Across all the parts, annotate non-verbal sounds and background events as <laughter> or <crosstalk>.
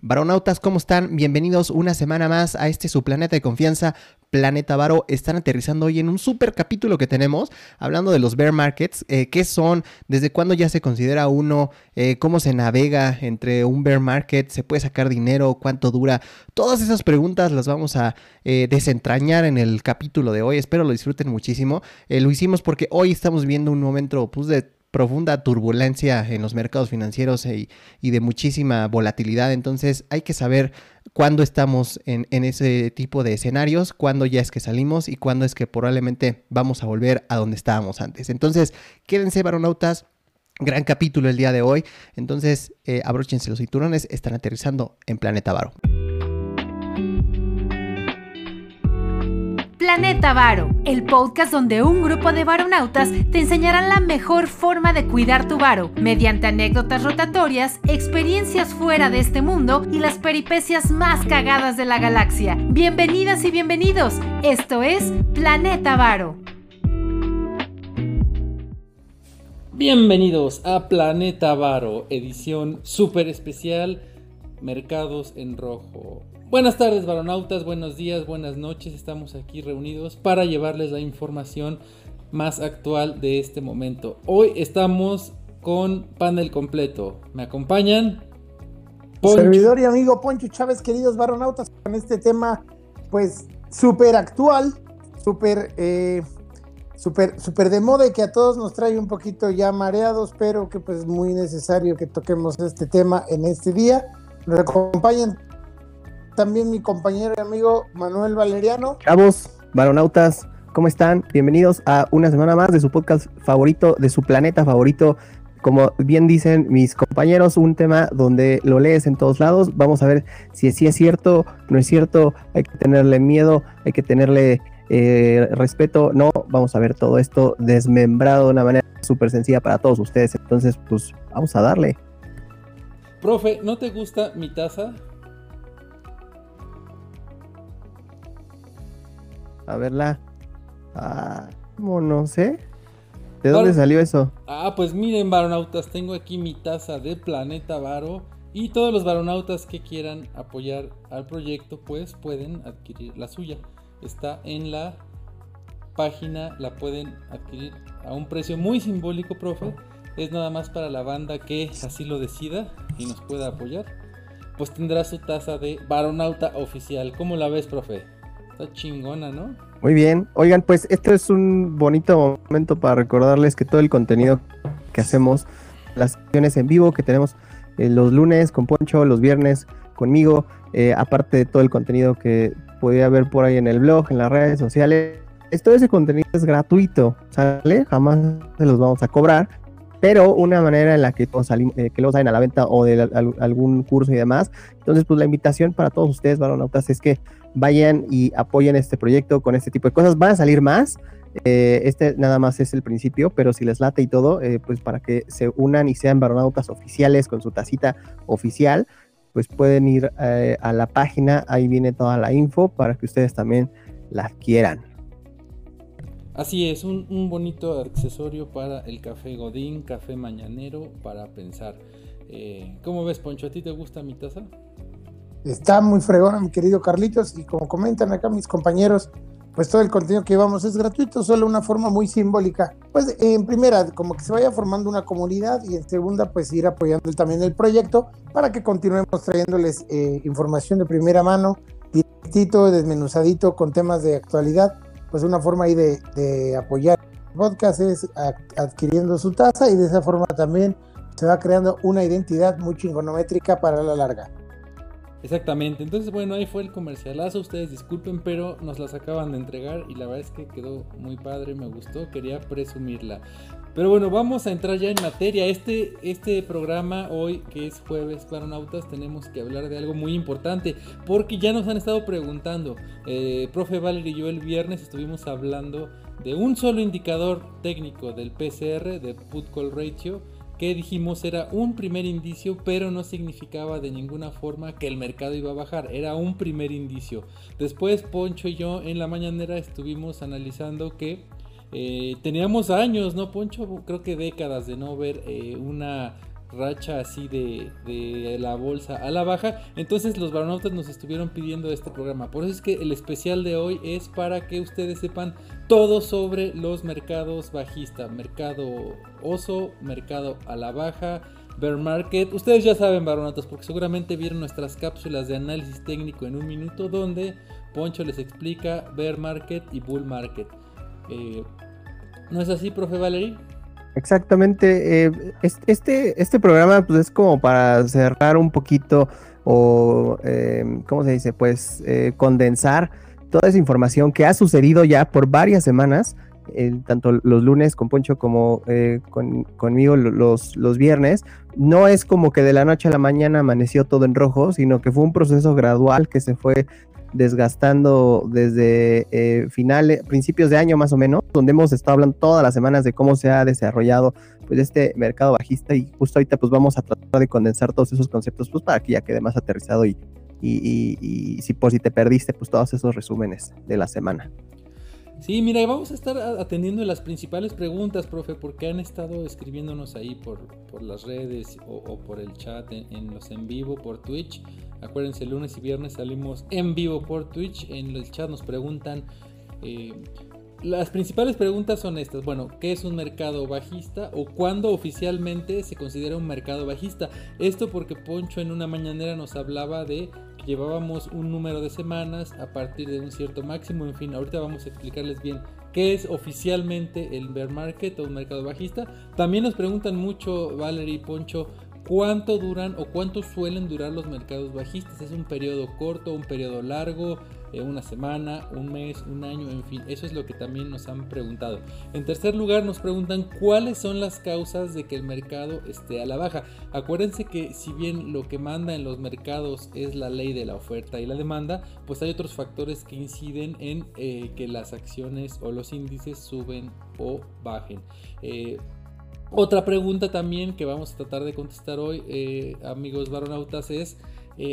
Baronautas, ¿cómo están? Bienvenidos una semana más a este su planeta de confianza, Planeta Varo. Están aterrizando hoy en un super capítulo que tenemos, hablando de los bear markets, eh, qué son, desde cuándo ya se considera uno, eh, cómo se navega entre un bear market, se puede sacar dinero, cuánto dura. Todas esas preguntas las vamos a eh, desentrañar en el capítulo de hoy. Espero lo disfruten muchísimo. lo hicimos porque hoy estamos viendo un momento pues, de profunda turbulencia en los mercados financieros y, de muchísima volatilidad. Entonces hay que saber cuándo estamos en, ese tipo de escenarios, cuándo ya es que salimos y cuándo es que probablemente vamos a volver a donde estábamos antes. Entonces quédense, varonautas. Gran capítulo el día de hoy. Entonces, eh, abróchense los cinturones, están aterrizando en Planeta Varo. Planeta Varo, el podcast donde un grupo de varonautas te enseñarán la mejor forma de cuidar tu varo, mediante anécdotas rotatorias, experiencias fuera de este mundo y las peripecias más cagadas de la galaxia. Bienvenidas y bienvenidos, esto es Planeta Varo. Bienvenidos a Planeta Varo, edición súper especial, Mercados en Rojo. Buenas tardes, varonautas, buenos días, buenas noches. Estamos aquí reunidos para llevarles la información más actual de este momento. Hoy estamos con panel completo. ¿Me acompañan? Servidor y amigo Poncho Chávez, queridos varonautas, con este tema, pues, súper actual, súper, eh, súper, súper de moda y que a todos nos trae un poquito ya mareados, pero que pues muy necesario que toquemos este tema en este día. Nos acompañan también mi compañero y amigo Manuel Valeriano. Chavos, varonautas, ¿cómo están? Bienvenidos a una semana más de su podcast favorito, de su planeta favorito. Como bien dicen mis compañeros, un tema donde lo lees en todos lados. Vamos a ver si sí es cierto, no es cierto, hay que tenerle miedo, hay que tenerle eh, respeto. No, vamos a ver todo esto desmembrado de una manera súper sencilla para todos ustedes. Entonces, pues vamos a darle. Profe, ¿no te gusta mi taza? A verla. Ah, no sé. ¿De dónde salió eso? Ah, pues miren, varonautas, tengo aquí mi taza de Planeta Varo. Y todos los varonautas que quieran apoyar al proyecto, pues pueden adquirir la suya. Está en la página, la pueden adquirir a un precio muy simbólico, profe. Es nada más para la banda que así lo decida y nos pueda apoyar. Pues tendrá su taza de varonauta oficial. ¿Cómo la ves, profe? Está chingona, ¿no? Muy bien. Oigan, pues este es un bonito momento para recordarles que todo el contenido que hacemos, las sesiones en vivo que tenemos eh, los lunes con Poncho, los viernes conmigo, eh, aparte de todo el contenido que podría haber por ahí en el blog, en las redes sociales, todo ese contenido es gratuito, ¿sale? Jamás se los vamos a cobrar pero una manera en la que que luego salen a la venta o de algún curso y demás. Entonces, pues la invitación para todos ustedes, varonautas, es que vayan y apoyen este proyecto con este tipo de cosas. Van a salir más. Eh, este nada más es el principio, pero si les late y todo, eh, pues para que se unan y sean varonautas oficiales con su tacita oficial, pues pueden ir a la página, ahí viene toda la info para que ustedes también la adquieran. Así es, un, bonito accesorio para el café Godín, café mañanero, para pensar. Eh, ¿Cómo ves, Poncho? ¿A ti te gusta mi taza? Está muy fregona, mi querido Carlitos, y como comentan acá mis compañeros, pues todo el contenido que llevamos es gratuito, solo una forma muy simbólica. Pues en primera, como que se vaya formando una comunidad y en segunda, pues ir apoyando también el proyecto para que continuemos trayéndoles eh, información de primera mano, directito, desmenuzadito, con temas de actualidad pues una forma ahí de, apoyar el podcast es adquiriendo su tasa y de esa forma también se va creando una identidad muy chingonométrica para la larga. Exactamente, entonces bueno, ahí fue el comercialazo, ustedes disculpen, pero nos las acaban de entregar y la verdad es que quedó muy padre, me gustó, quería presumirla. Pero bueno, vamos a entrar ya en materia. Este, este programa hoy, que es jueves para nautas, tenemos que hablar de algo muy importante, porque ya nos han estado preguntando, eh, profe Valerie y yo el viernes estuvimos hablando de un solo indicador técnico del PCR, de Put Call Ratio, que dijimos era un primer indicio, pero no significaba de ninguna forma que el mercado iba a bajar, era un primer indicio. Después Poncho y yo en la mañanera estuvimos analizando que eh, teníamos años, ¿no, Poncho? Creo que décadas de no ver eh, una racha así de, la bolsa a la baja. Entonces los baronautas nos estuvieron pidiendo este programa. Por eso es que el especial de hoy es para que ustedes sepan todo sobre los mercados bajistas. Mercado oso, mercado a la baja, bear market. Ustedes ya saben baronautas porque seguramente vieron nuestras cápsulas de análisis técnico en un minuto donde Poncho les explica bear market y bull market. Eh, ¿No es así, profe Valerie? Exactamente. Eh, este, este programa pues, es como para cerrar un poquito o, eh, ¿cómo se dice? Pues eh, condensar toda esa información que ha sucedido ya por varias semanas, tanto los lunes con Poncho como conmigo los, los viernes. No es como que de la noche a la mañana amaneció todo en rojo, sino que fue un proceso gradual que se fue desgastando desde eh, finales, principios de año más o menos, donde hemos estado hablando todas las semanas de cómo se ha desarrollado pues este mercado bajista y justo ahorita pues vamos a tratar de condensar todos esos conceptos pues para que ya quede más aterrizado y, y, si por si te perdiste pues todos esos resúmenes de la semana. Sí, mira, vamos a estar atendiendo las principales preguntas, profe, porque han estado escribiéndonos ahí por, por las redes o, por el chat en, los en vivo por Twitch. Acuérdense, lunes y viernes salimos en vivo por Twitch. En el chat nos preguntan. Eh, las principales preguntas son estas. Bueno, ¿qué es un mercado bajista? ¿O cuándo oficialmente se considera un mercado bajista? Esto porque Poncho en una mañanera nos hablaba de llevábamos un número de semanas a partir de un cierto máximo. En fin, ahorita vamos a explicarles bien qué es oficialmente el bear market o un mercado bajista. También nos preguntan mucho, Valerie y Poncho, cuánto duran o cuánto suelen durar los mercados bajistas. Es un periodo corto, un periodo largo, eh, una semana, un mes, un año, en fin. Eso es lo que también nos han preguntado. En tercer lugar nos preguntan cuáles son las causas de que el mercado esté a la baja. Acuérdense que si bien lo que manda en los mercados es la ley de la oferta y la demanda, pues hay otros factores que inciden en eh, que las acciones o los índices suben o bajen. Eh, otra pregunta también que vamos a tratar de contestar hoy, amigos baronautas, es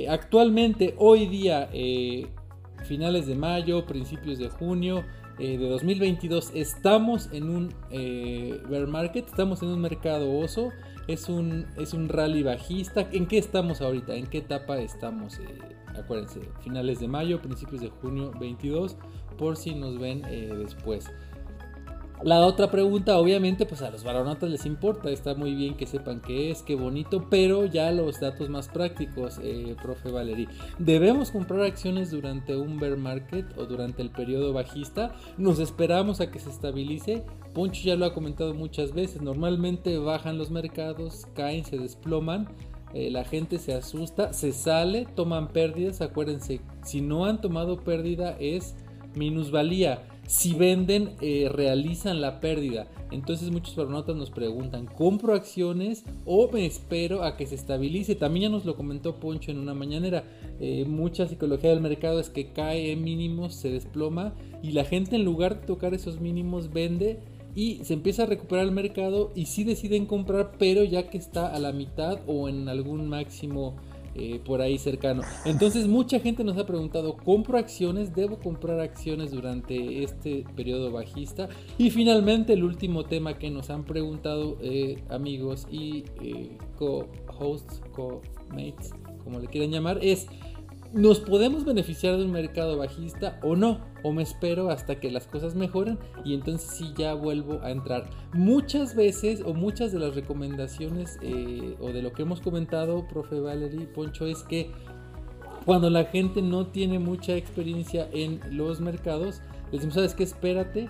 actualmente, hoy día, finales de mayo, principios de junio de 2022, estamos en un bear market, estamos en un mercado oso, es un, es un rally bajista. ¿En qué estamos ahorita? ¿En qué etapa estamos? acuérdense, finales de mayo, principios de junio 22, por si nos ven después. La otra pregunta, obviamente, pues a los baronatas les importa, está muy bien que sepan qué es, qué bonito, pero ya los datos más prácticos, eh, profe Valery. ¿Debemos comprar acciones durante un bear market o durante el periodo bajista? ¿Nos esperamos a que se estabilice? Poncho ya lo ha comentado muchas veces, normalmente bajan los mercados, caen, se desploman. Eh, la gente se asusta, se sale, toman pérdidas. Acuérdense, si no han tomado pérdida es minusvalía si venden, eh, realizan la pérdida. Entonces muchos baronotas nos preguntan, ¿compro acciones o me espero a que se estabilice? También ya nos lo comentó Poncho en una mañanera. Eh, mucha psicología del mercado es que cae en mínimos, se desploma y la gente en lugar de tocar esos mínimos vende y se empieza a recuperar el mercado y sí deciden comprar, pero ya que está a la mitad o en algún máximo eh, por ahí cercano. Entonces mucha gente nos ha preguntado, ¿compro acciones? ¿Debo comprar acciones durante este periodo bajista? Y finalmente el último tema que nos han preguntado eh, amigos y eh, co-hosts, co-mates, como le quieran llamar, es ¿Nos podemos beneficiar de un mercado bajista o no? ¿O me espero hasta que las cosas mejoren y entonces sí ya vuelvo a entrar? Muchas veces o muchas de las recomendaciones eh, o de lo que hemos comentado, profe Valerie Poncho, es que cuando la gente no tiene mucha experiencia en los mercados, les decimos, ¿sabes qué? Espérate.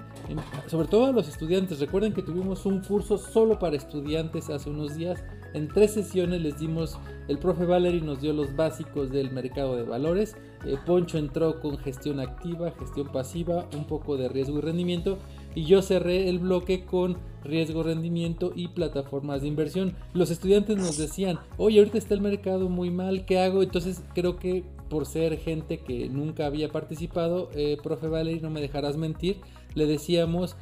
sobre todo a los estudiantes. Recuerden que tuvimos un curso solo para estudiantes hace unos días en tres sesiones les dimos, el profe Valery nos dio los básicos del mercado de valores, eh, Poncho entró con gestión activa, gestión pasiva, un poco de riesgo y rendimiento y yo cerré el bloque con riesgo, rendimiento y plataformas de inversión. Los estudiantes nos decían, oye, ahorita está el mercado muy mal, ¿qué hago? Entonces creo que por ser gente que nunca había participado, eh, profe Valery, no me dejarás mentir, le decíamos,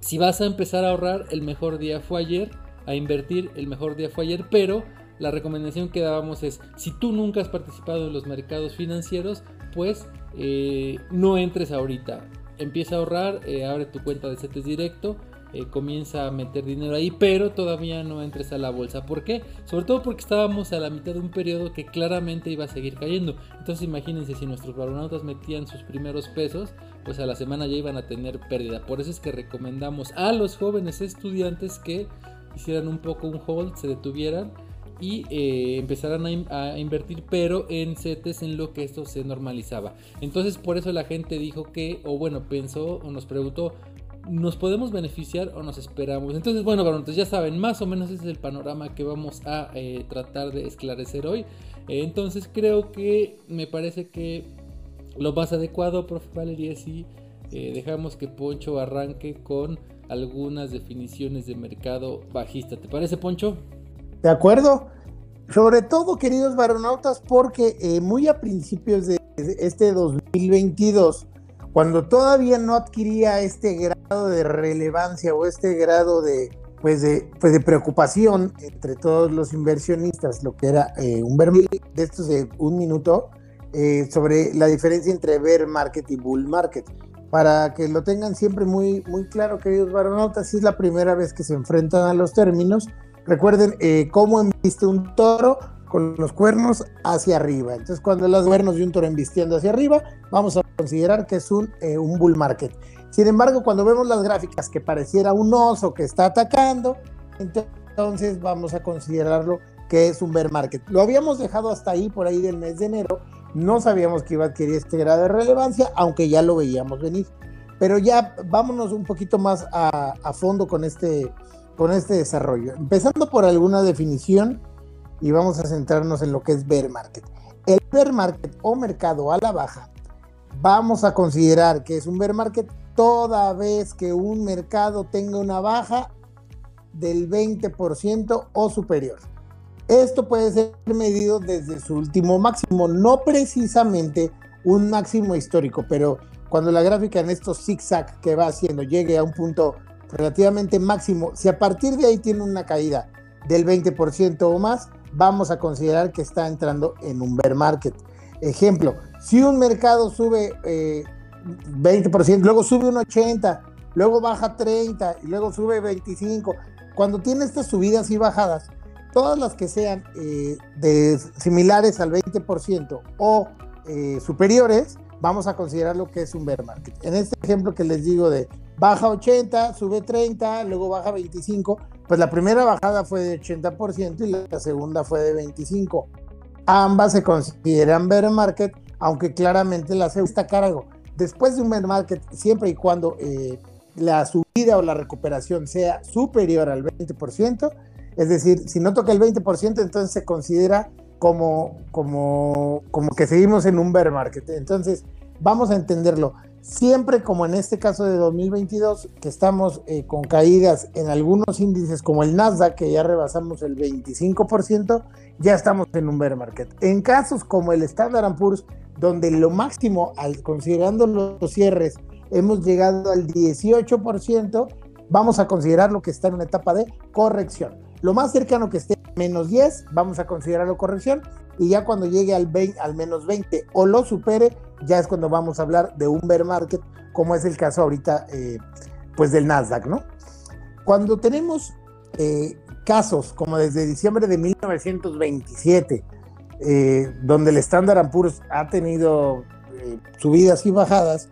si vas a empezar a ahorrar, el mejor día fue ayer a invertir, el mejor día fue ayer, pero la recomendación que dábamos es, si tú nunca has participado en los mercados financieros, pues eh, no entres ahorita. Empieza a ahorrar, eh, abre tu cuenta de CETES directo eh, comienza a meter dinero ahí, pero todavía no entres a la bolsa. ¿Por qué? Sobre todo porque estábamos a la mitad de un periodo que claramente iba a seguir cayendo. Entonces imagínense si nuestros baronautas metían sus primeros pesos, pues a la semana ya iban a tener pérdida. Por eso es que recomendamos a los jóvenes estudiantes que hicieran un poco un hold, se detuvieran y eh, empezaran a, invertir, pero en CETES en lo que esto se normalizaba. Entonces por eso la gente dijo que, o bueno, pensó o nos preguntó, ¿nos podemos beneficiar o nos esperamos? Entonces, bueno, entonces ya saben, más o menos ese es el panorama que vamos a eh, tratar de esclarecer hoy. entonces creo que me parece que lo más adecuado, profe Valeria, si eh, dejamos que Poncho arranque con algunas definiciones de mercado bajista. ¿Te parece, Poncho? De acuerdo. Sobre todo, queridos varonautas, porque eh, muy a principios de este 2022, cuando todavía no adquiría este grado de relevancia o este grado de, pues de, pues de preocupación entre todos los inversionistas, lo que era eh, un ver de estos de un minuto, eh, sobre la diferencia entre bear market y bull market. Para que lo tengan siempre muy, muy claro, queridos varonautas, si es la primera vez que se enfrentan a los términos, Recuerden eh, cómo embiste un toro con los cuernos hacia arriba. Entonces, cuando los cuernos de un toro embistiendo hacia arriba, vamos a considerar que es un, eh, un bull market. Sin embargo, cuando vemos las gráficas que pareciera un oso que está atacando, entonces vamos a considerarlo que es un bear market. Lo habíamos dejado hasta ahí, por ahí del mes de enero. No sabíamos que iba a adquirir este grado de relevancia, aunque ya lo veíamos venir. Pero ya vámonos un poquito más a, fondo con este, con este desarrollo. Empezando por alguna definición y vamos a centrarnos en lo que es bear market. El bear market o mercado a la baja, vamos a considerar que es un bear market toda vez que un mercado tenga una baja del 20% o superior. Esto puede ser medido desde su último máximo, no precisamente un máximo histórico, pero cuando la gráfica en estos zigzag que va haciendo llegue a un punto relativamente máximo, si a partir de ahí tiene una caída del 20% o más, vamos a considerar que está entrando en un bear market. Ejemplo, si un mercado sube 20%, eh, luego sube un 80%, luego baja 30% y luego sube 25%, cuando tiene estas subidas y bajadas, todas las que sean eh, similares al 20% o eh, superiores, vamos a considerar lo que es un bear market. En este ejemplo que les digo de baja 80, sube 30, luego baja 25, pues la primera bajada fue de 80% y la segunda fue de 25. Ambas se consideran bear market, aunque claramente la segunda está cargo. Después de un bear market, siempre y cuando eh, la subida o la recuperación sea superior al 20%, es decir, si no toca el 20%, entonces se considera como, como, como que seguimos en un bear market. Entonces, vamos a entenderlo. Siempre como en este caso de 2022, que estamos eh, con caídas en algunos índices como el Nasdaq, que ya rebasamos el 25%, ya estamos en un bear market. En casos como el Standard Poor's, donde lo máximo, al, considerando los cierres, hemos llegado al 18%, vamos a considerar lo que está en una etapa de corrección. Lo más cercano que esté menos 10, vamos a considerarlo corrección. Y ya cuando llegue al, 20, al menos 20 o lo supere, ya es cuando vamos a hablar de un bear market, como es el caso ahorita, eh, pues del Nasdaq, ¿no? Cuando tenemos eh, casos como desde diciembre de 1927, eh, donde el Standard Poor's ha tenido subidas y bajadas,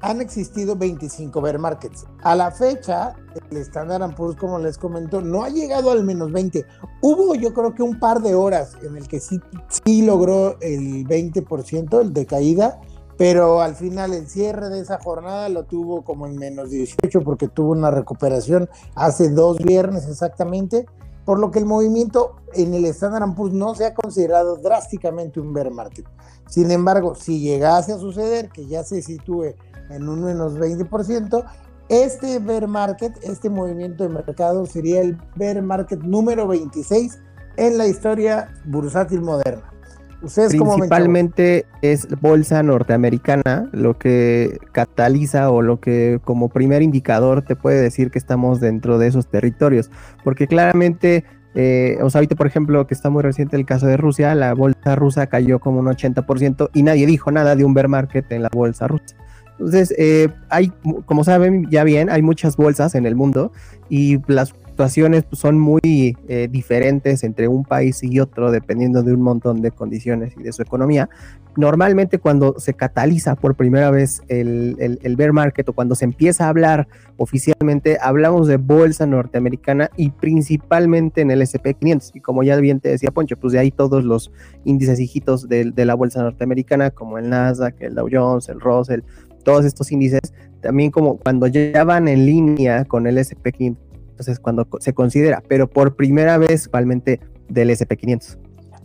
han existido 25 bear markets. A la fecha, el Standard Poor's, como les comento, no ha llegado al menos 20. Hubo yo creo que un par de horas en el que sí, sí logró el 20%, el de caída, pero al final el cierre de esa jornada lo tuvo como en menos 18 porque tuvo una recuperación hace dos viernes exactamente, por lo que el movimiento en el Standard Poor's no se ha considerado drásticamente un bear market. Sin embargo, si llegase a suceder que ya se sitúe en un menos 20%. Este bear market, este movimiento de mercado sería el bear market número 26 en la historia bursátil moderna. ¿Ustedes Principalmente es bolsa norteamericana lo que cataliza o lo que como primer indicador te puede decir que estamos dentro de esos territorios. Porque claramente, eh, o sea, ahorita por ejemplo que está muy reciente el caso de Rusia, la bolsa rusa cayó como un 80% y nadie dijo nada de un bear market en la bolsa rusa. Entonces, eh, hay, como saben ya bien, hay muchas bolsas en el mundo y las situaciones pues, son muy eh, diferentes entre un país y otro dependiendo de un montón de condiciones y de su economía. Normalmente cuando se cataliza por primera vez el, el, bear market o cuando se empieza a hablar oficialmente, hablamos de bolsa norteamericana y principalmente en el SP500. Y como ya bien te decía Poncho, pues de ahí todos los índices hijitos de, de la bolsa norteamericana, como el Nasdaq, el Dow Jones, el Russell, todos estos índices, también como cuando ya van en línea con el SP500 entonces, cuando se considera, pero por primera vez realmente del SP500.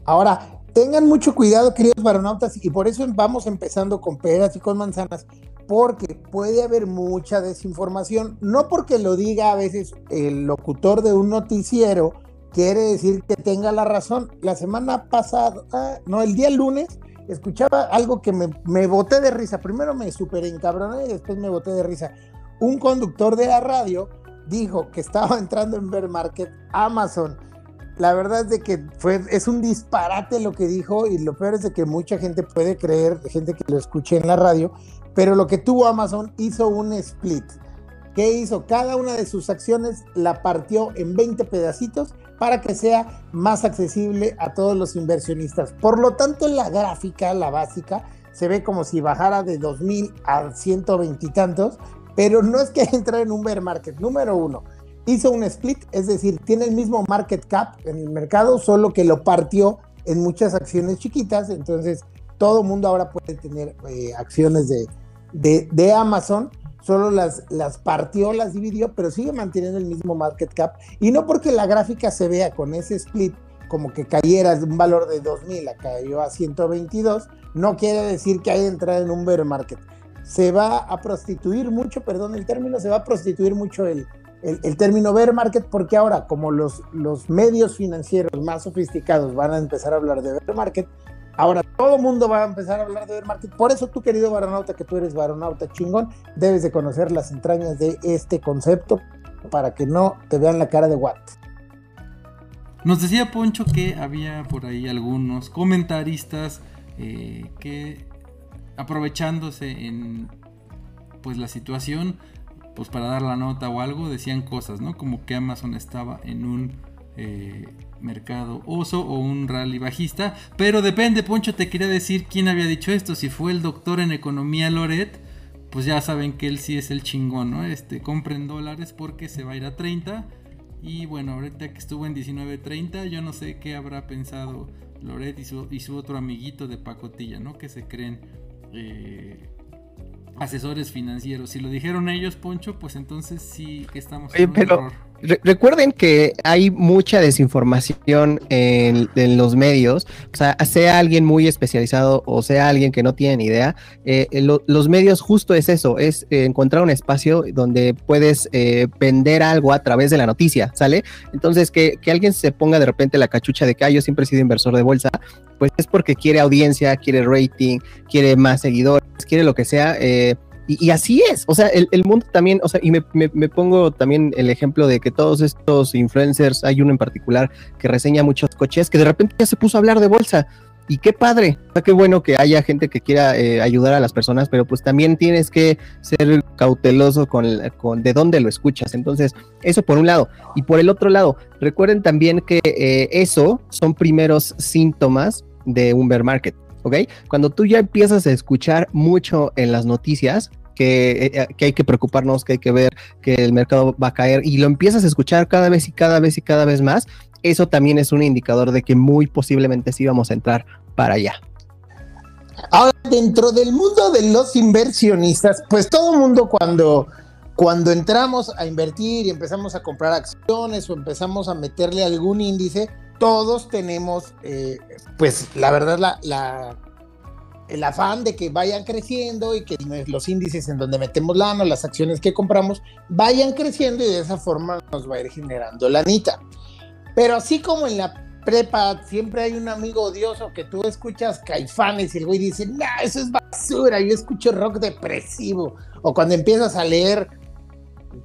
Ahora, tengan mucho cuidado, queridos baronautas, y por eso vamos empezando con peras y con manzanas, porque puede haber mucha desinformación, no porque lo diga a veces el locutor de un noticiero, quiere decir que tenga la razón. La semana pasada, no, el día lunes, escuchaba algo que me, me boté de risa. Primero me super encabroné y después me boté de risa. Un conductor de la radio dijo que estaba <laughs> entrando en bear market Amazon. La verdad es de que fue, es un disparate lo que dijo y lo peor es de que mucha gente puede creer, gente que lo escuche en la radio, pero lo que tuvo Amazon hizo un split. ¿Qué hizo? Cada una de sus acciones la partió en 20 pedacitos para que sea más accesible a todos los inversionistas. Por lo tanto, la gráfica, la básica, se ve como si bajara de 2000 a 120 y tantos, pero no es que <laughs> entre en un bear market. Número uno, hizo un split, es decir, tiene el mismo market cap en el mercado, solo que lo partió en muchas acciones chiquitas, entonces todo mundo ahora puede tener eh, acciones de, de, Amazon, solo las, las partió, las dividió, pero sigue manteniendo el mismo market cap. Y no porque la gráfica se vea con ese split como que cayera de un valor de 2.000 a cayó a 122, no quiere decir que haya entrado en un bear market se va a prostituir mucho, perdón el término, se va a prostituir mucho el, término bear market porque ahora como los, los medios financieros más sofisticados van a empezar a hablar de bear market, ahora todo el mundo va a empezar a hablar de bear market. Por eso tú, querido baronauta, que tú eres baronauta chingón, debes de conocer las entrañas de este concepto para que no te vean la cara de what. Nos decía Poncho que había por ahí algunos comentaristas eh, que aprovechándose en pues la situación, pues para dar la nota o algo, decían cosas, ¿no? Como que Amazon estaba en un eh, mercado oso o un rally bajista. Pero depende, Poncho, te quería decir quién había dicho esto. Si fue el doctor en economía Loret, pues ya saben que él sí es el chingón, ¿no? Este, compren dólares porque se va a ir a 30. Y bueno, ahorita que estuvo en 19.30, yo no sé qué habrá pensado Loret y su, y su otro amiguito de pacotilla, ¿no? Que se creen eh, asesores financieros. Si lo dijeron ellos, Poncho, pues entonces sí que estamos en pero recuerden que hay mucha desinformación en, los medios, o sea, sea alguien muy especializado o sea alguien que no tiene ni idea, eh, los medios justo es eso, es eh, encontrar un espacio donde puedes eh, vender algo a través de la noticia, ¿sale? Entonces, que, que, alguien se ponga de repente la cachucha de que ah, yo siempre he sido inversor de bolsa, pues es porque quiere audiencia, quiere rating, quiere más seguidores, quiere lo que sea. Eh, y, así es, o sea, el, mundo también, o sea, y me, pongo también el ejemplo de que todos estos influencers, hay uno en particular que reseña muchos coches, que de repente ya se puso a hablar de bolsa. Y qué padre, o sea, qué bueno que haya gente que quiera eh, ayudar a las personas, pero pues también tienes que ser cauteloso con, con, de dónde lo escuchas. Entonces, eso por un lado. Y por el otro lado, recuerden también que eh, eso son primeros síntomas de un bear market. ¿Ok? Cuando tú ya empiezas a escuchar mucho en las noticias, que, eh, eh, que, hay que preocuparnos, que hay que ver que el mercado va a caer y lo empiezas a escuchar cada vez y cada vez y cada vez más, eso también es un indicador de que muy posiblemente sí vamos a entrar para allá. Ahora, dentro del mundo de los inversionistas, pues todo mundo cuando, cuando entramos a invertir y empezamos a comprar acciones o empezamos a meterle algún índice, todos tenemos, eh, pues la verdad, el afán de que vayan creciendo y que los índices en donde metemos lana, las acciones que compramos, vayan creciendo y de esa forma nos va a ir generando la anita. Pero así como en la prepa siempre hay un amigo odioso que tú escuchas caifanes y el güey dice, no, eso es basura, yo escucho rock depresivo. O cuando empiezas a leer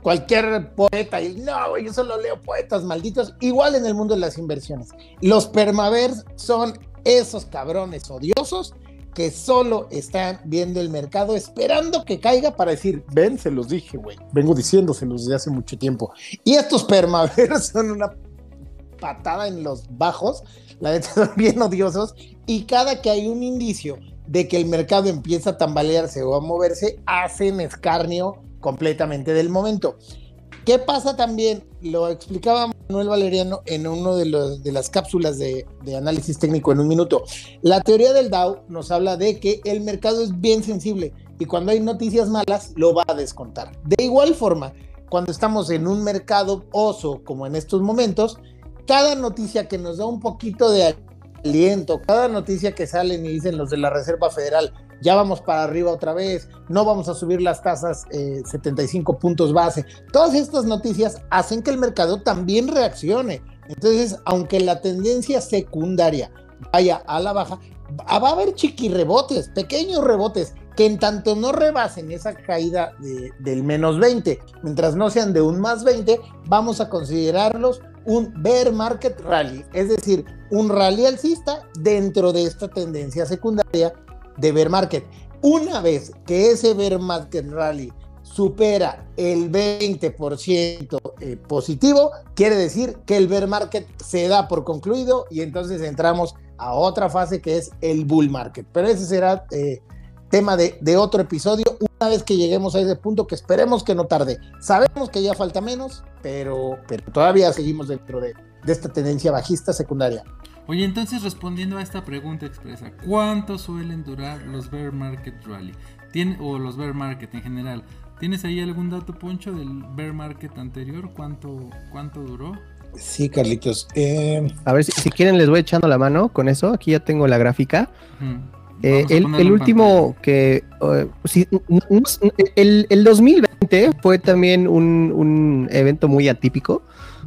cualquier poeta y no, yo solo leo poetas malditos, igual en el mundo de las inversiones. Los permavers son esos cabrones odiosos que solo están viendo el mercado esperando que caiga para decir, ven, se los dije, güey. Vengo diciéndoselos desde hace mucho tiempo. Y estos permaver <laughs> son una patada en los bajos, la verdad <laughs> son bien odiosos, y cada que hay un indicio de que el mercado empieza a tambalearse o a moverse, hacen escarnio completamente del momento. ¿Qué pasa también? Lo explicaba Manuel Valeriano en una de, las cápsulas de, de, análisis técnico en un minuto. La teoría del Dow nos habla de que el mercado es bien sensible y cuando hay noticias malas lo va a descontar. De igual forma, cuando estamos en un mercado oso como en estos momentos, cada noticia que nos da un poquito de aliento, cada noticia que salen y dicen los de la Reserva Federal, ya vamos para arriba otra vez, no vamos a subir las tasas 75 eh, puntos base. Todas estas noticias hacen que el mercado también reaccione. Entonces, aunque la tendencia secundaria vaya a la baja, va a haber chiquirrebotes, pequeños rebotes, que en tanto no rebasen esa caída del menos 20, mientras no sean de un más 20, vamos a considerarlos un bear market rally, es decir, un rally alcista dentro de esta tendencia secundaria de bear market. Una vez que ese bear market rally supera el 20% eh, positivo, quiere decir que el bear market se da por concluido y entonces entramos a otra fase que es el bull market. Pero ese será eh, tema de, otro episodio una vez que lleguemos a ese punto que esperemos que no tarde. Sabemos que ya falta menos, pero, todavía seguimos dentro de, de esta tendencia bajista secundaria. Oye, entonces respondiendo a esta pregunta expresa, ¿cuánto suelen durar los bear market rally? ¿Tiene, o los bear market en general. ¿Tienes ahí algún dato, Poncho, del bear market anterior? ¿Cuánto, cuánto duró? Sí, Carlitos. Eh... A ver, si, si, quieren les voy echando la mano con eso. Aquí ya tengo la gráfica. Eh, el, el último que... Uh, sí, el, el, 2020 fue también un, un evento muy atípico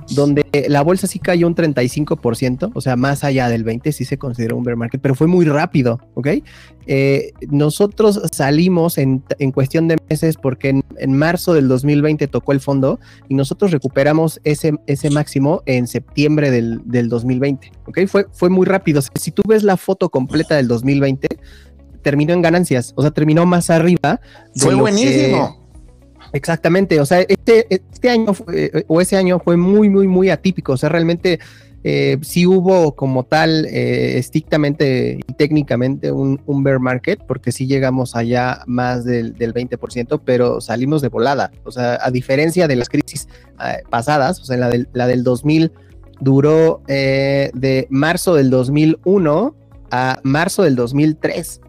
donde la bolsa sí cayó un 35%, o sea, más allá del 20% sí se consideró un bear market, pero fue muy rápido, ¿ok? Eh, nosotros salimos en, en, cuestión de meses porque en, en, marzo del 2020 tocó el fondo y nosotros recuperamos ese, ese máximo en septiembre del, del 2020, ¿ok? Fue, fue muy rápido. Si tú ves la foto completa del 2020, terminó en ganancias, o sea, terminó más arriba. Fue buenísimo. Que, Exactamente, o sea, este, este año fue, o ese año fue muy, muy, muy atípico, o sea, realmente eh, sí hubo como tal, eh, estrictamente y técnicamente un, un, bear market, porque sí llegamos allá más del, del, 20%, pero salimos de volada, o sea, a diferencia de las crisis eh, pasadas, o sea, la del, la del 2000 duró eh, de marzo del 2001 a marzo del 2003,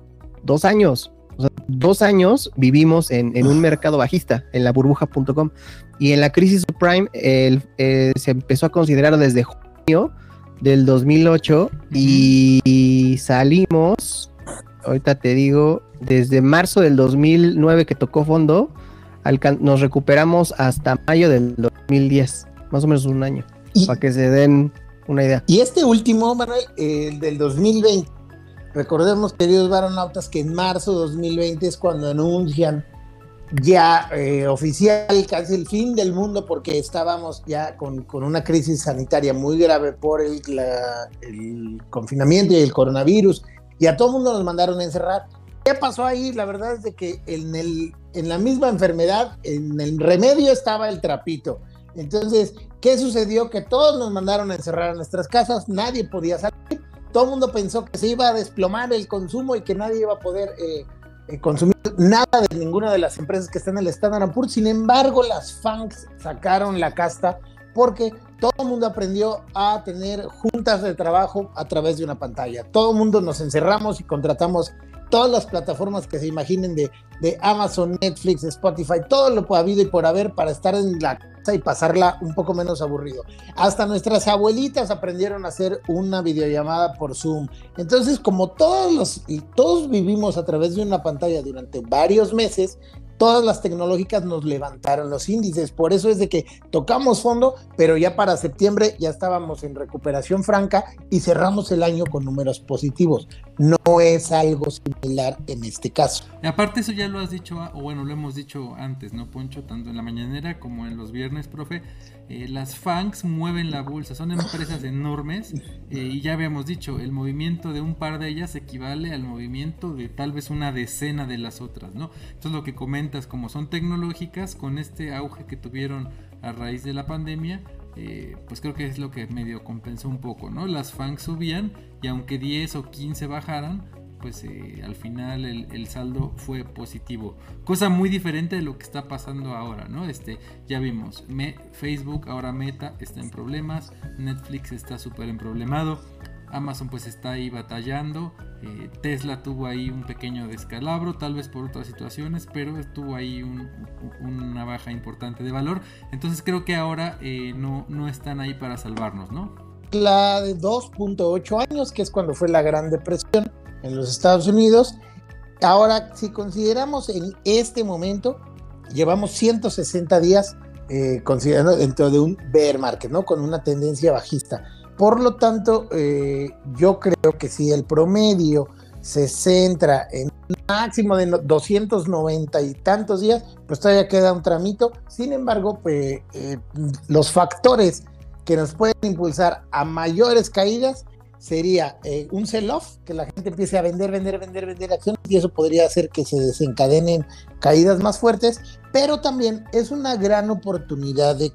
dos años, o sea, dos años vivimos en, en, un mercado bajista, en la burbuja.com. Y en la crisis subprime el, eh, se empezó a considerar desde junio del 2008 y, y salimos, ahorita te digo, desde marzo del 2009 que tocó fondo, nos recuperamos hasta mayo del 2010, más o menos un año, para que se den una idea. Y este último, Manuel, el del 2020 Recordemos, queridos varonautas, que en marzo de 2020 es cuando anuncian ya eh, oficial casi el fin del mundo porque estábamos ya con, con una crisis sanitaria muy grave por el, la, el, confinamiento y el coronavirus y a todo el mundo nos mandaron a encerrar. ¿Qué pasó ahí? La verdad es de que en, el, en la misma enfermedad, en el remedio estaba el trapito. Entonces, ¿qué sucedió? Que todos nos mandaron a encerrar en nuestras casas, nadie podía salir todo el mundo pensó que se iba a desplomar el consumo y que nadie iba a poder eh, eh, consumir nada de ninguna de las empresas que están en el Standard Poor's. Sin embargo, las FANGs sacaron la casta porque todo el mundo aprendió a tener juntas de trabajo a través de una pantalla. Todo el mundo nos encerramos y contratamos todas las plataformas que se imaginen de, Amazon, Netflix, Spotify, todo lo habido y por haber para estar en la y pasarla un poco menos aburrido. Hasta nuestras abuelitas aprendieron a hacer una videollamada por Zoom. Entonces, como todos los todos vivimos a través de una pantalla durante varios meses, todas las tecnológicas nos levantaron los índices. Por eso es de que tocamos fondo, pero ya para septiembre ya estábamos en recuperación franca y cerramos el año con números positivos. No es algo similar en este caso. Aparte eso ya lo has dicho, o bueno, lo hemos dicho antes, ¿no, Poncho? Tanto en la mañanera como en los viernes, profe. Eh, las FANGs mueven la bolsa, son empresas enormes eh, y ya habíamos dicho, el movimiento de un par de ellas equivale al movimiento de tal vez una decena de las otras, ¿no? Entonces lo que comentas, como son tecnológicas, con este auge que tuvieron a raíz de la pandemia, eh, pues creo que es lo que medio compensó un poco, ¿no? Las FANGs subían y aunque 10 o 15 bajaran, pues eh, al final el, saldo fue positivo. Cosa muy diferente de lo que está pasando ahora, ¿no? Este, ya vimos, Facebook, ahora Meta, está en problemas, Netflix está súper en problemado, Amazon pues está ahí batallando, eh, Tesla tuvo ahí un pequeño descalabro, tal vez por otras situaciones, pero tuvo ahí una baja importante de valor. Entonces creo que ahora eh, no, no están ahí para salvarnos, ¿no? La de 2.8 años, que es cuando fue la Gran Depresión, en los Estados Unidos. Ahora, si consideramos en este momento, llevamos 160 días eh, considerando dentro de un bear market, ¿no? Con una tendencia bajista. Por lo tanto, eh, yo creo que si el promedio se centra en un máximo de 290 y tantos días, pues todavía queda un tramito. Sin embargo, pues, eh, los factores que nos pueden impulsar a mayores caídas sería eh, un sell-off, que la gente empiece a vender, vender, vender, vender acciones y eso podría hacer que se desencadenen caídas más fuertes, pero también es una gran oportunidad de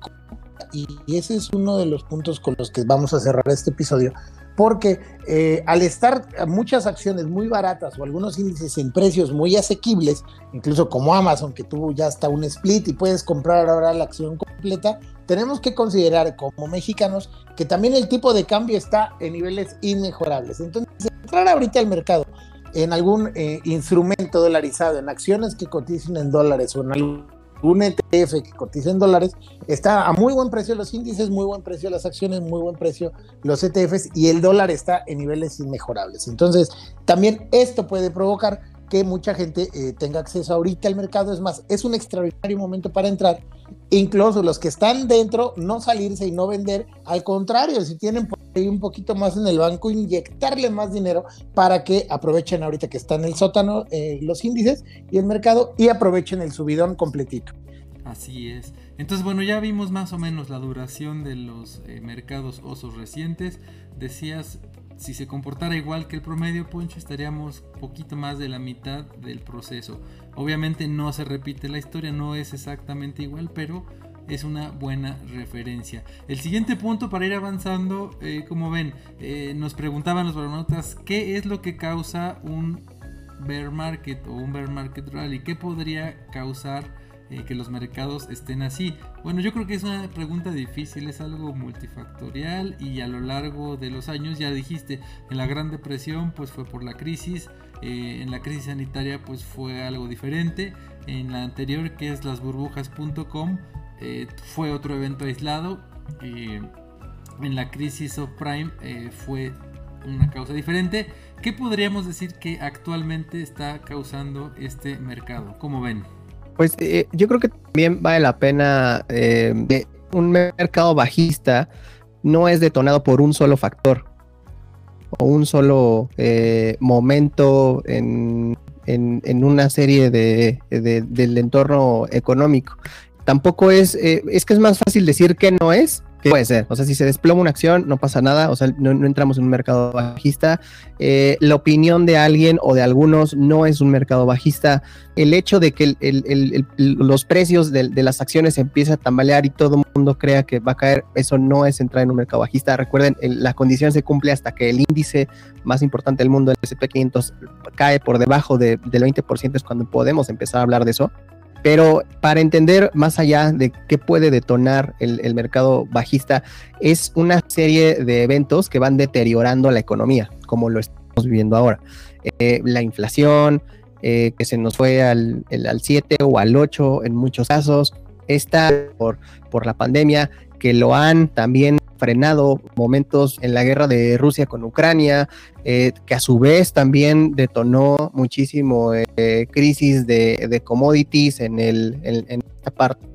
y ese es uno de los puntos con los que vamos a cerrar este episodio, porque eh, al estar muchas acciones muy baratas o algunos índices en precios muy asequibles, incluso como Amazon, que tuvo ya hasta un split y puedes comprar ahora la acción completa, tenemos que considerar como mexicanos que también el tipo de cambio está en niveles inmejorables. Entonces, entrar ahorita al mercado en algún eh, instrumento dolarizado, en acciones que coticen en dólares o en algún ETF que cotice en dólares, está a muy buen precio los índices, muy buen precio las acciones, muy buen precio los ETFs y el dólar está en niveles inmejorables. Entonces, también esto puede provocar que mucha gente eh, tenga acceso ahorita al mercado. Es más, es un extraordinario momento para entrar. Incluso los que están dentro, no salirse y no vender. Al contrario, si tienen un poquito más en el banco, inyectarle más dinero para que aprovechen ahorita que están en el sótano eh, los índices y el mercado y aprovechen el subidón completito. Así es. Entonces, bueno, ya vimos más o menos la duración de los eh, mercados osos recientes. Decías si se comportara igual que el promedio, Poncho, estaríamos poquito más de la mitad del proceso. Obviamente no se repite la historia, no es exactamente igual, pero es una buena referencia. El siguiente punto para ir avanzando, eh, como ven, eh, nos preguntaban los baronotas qué es lo que causa un bear market o un bear market rally, qué podría causar eh, que los mercados estén así? Bueno, yo creo que es una pregunta difícil, es algo multifactorial y a lo largo de los años, ya dijiste, en la Gran Depresión pues fue por la crisis, eh, en la crisis sanitaria pues fue algo diferente, en la anterior que es lasburbujas.com eh, fue otro evento aislado, en la crisis subprime fue una causa diferente. ¿Qué podríamos decir que actualmente está causando este mercado? ¿Cómo ven? Pues eh, yo creo que también vale la pena eh, un mercado bajista no es detonado por un solo factor o un solo eh, momento en, una serie de, del entorno económico. Tampoco es, es que es más fácil decir que no es puede ser. O sea, si se desploma una acción, no pasa nada. O sea, no, entramos en un mercado bajista. Eh, la opinión de alguien o de algunos no es un mercado bajista. El hecho de que los precios de, las acciones empiezan a tambalear y todo el mundo crea que va a caer, eso no es entrar en un mercado bajista. Recuerden, la condición se cumple hasta que el índice más importante del mundo, el SP500, cae por debajo del 20%, es cuando podemos empezar a hablar de eso. Pero para entender más allá de qué puede detonar el, mercado bajista, es una serie de eventos que van deteriorando la economía, como lo estamos viviendo ahora. Eh, la inflación, eh, que se nos fue al, 7 o al 8 en muchos casos, está por, por la pandemia, que lo han también frenado momentos en la guerra de Rusia con Ucrania, eh, que a su vez también detonó muchísimo eh, crisis de, commodities en, el, en, esta parte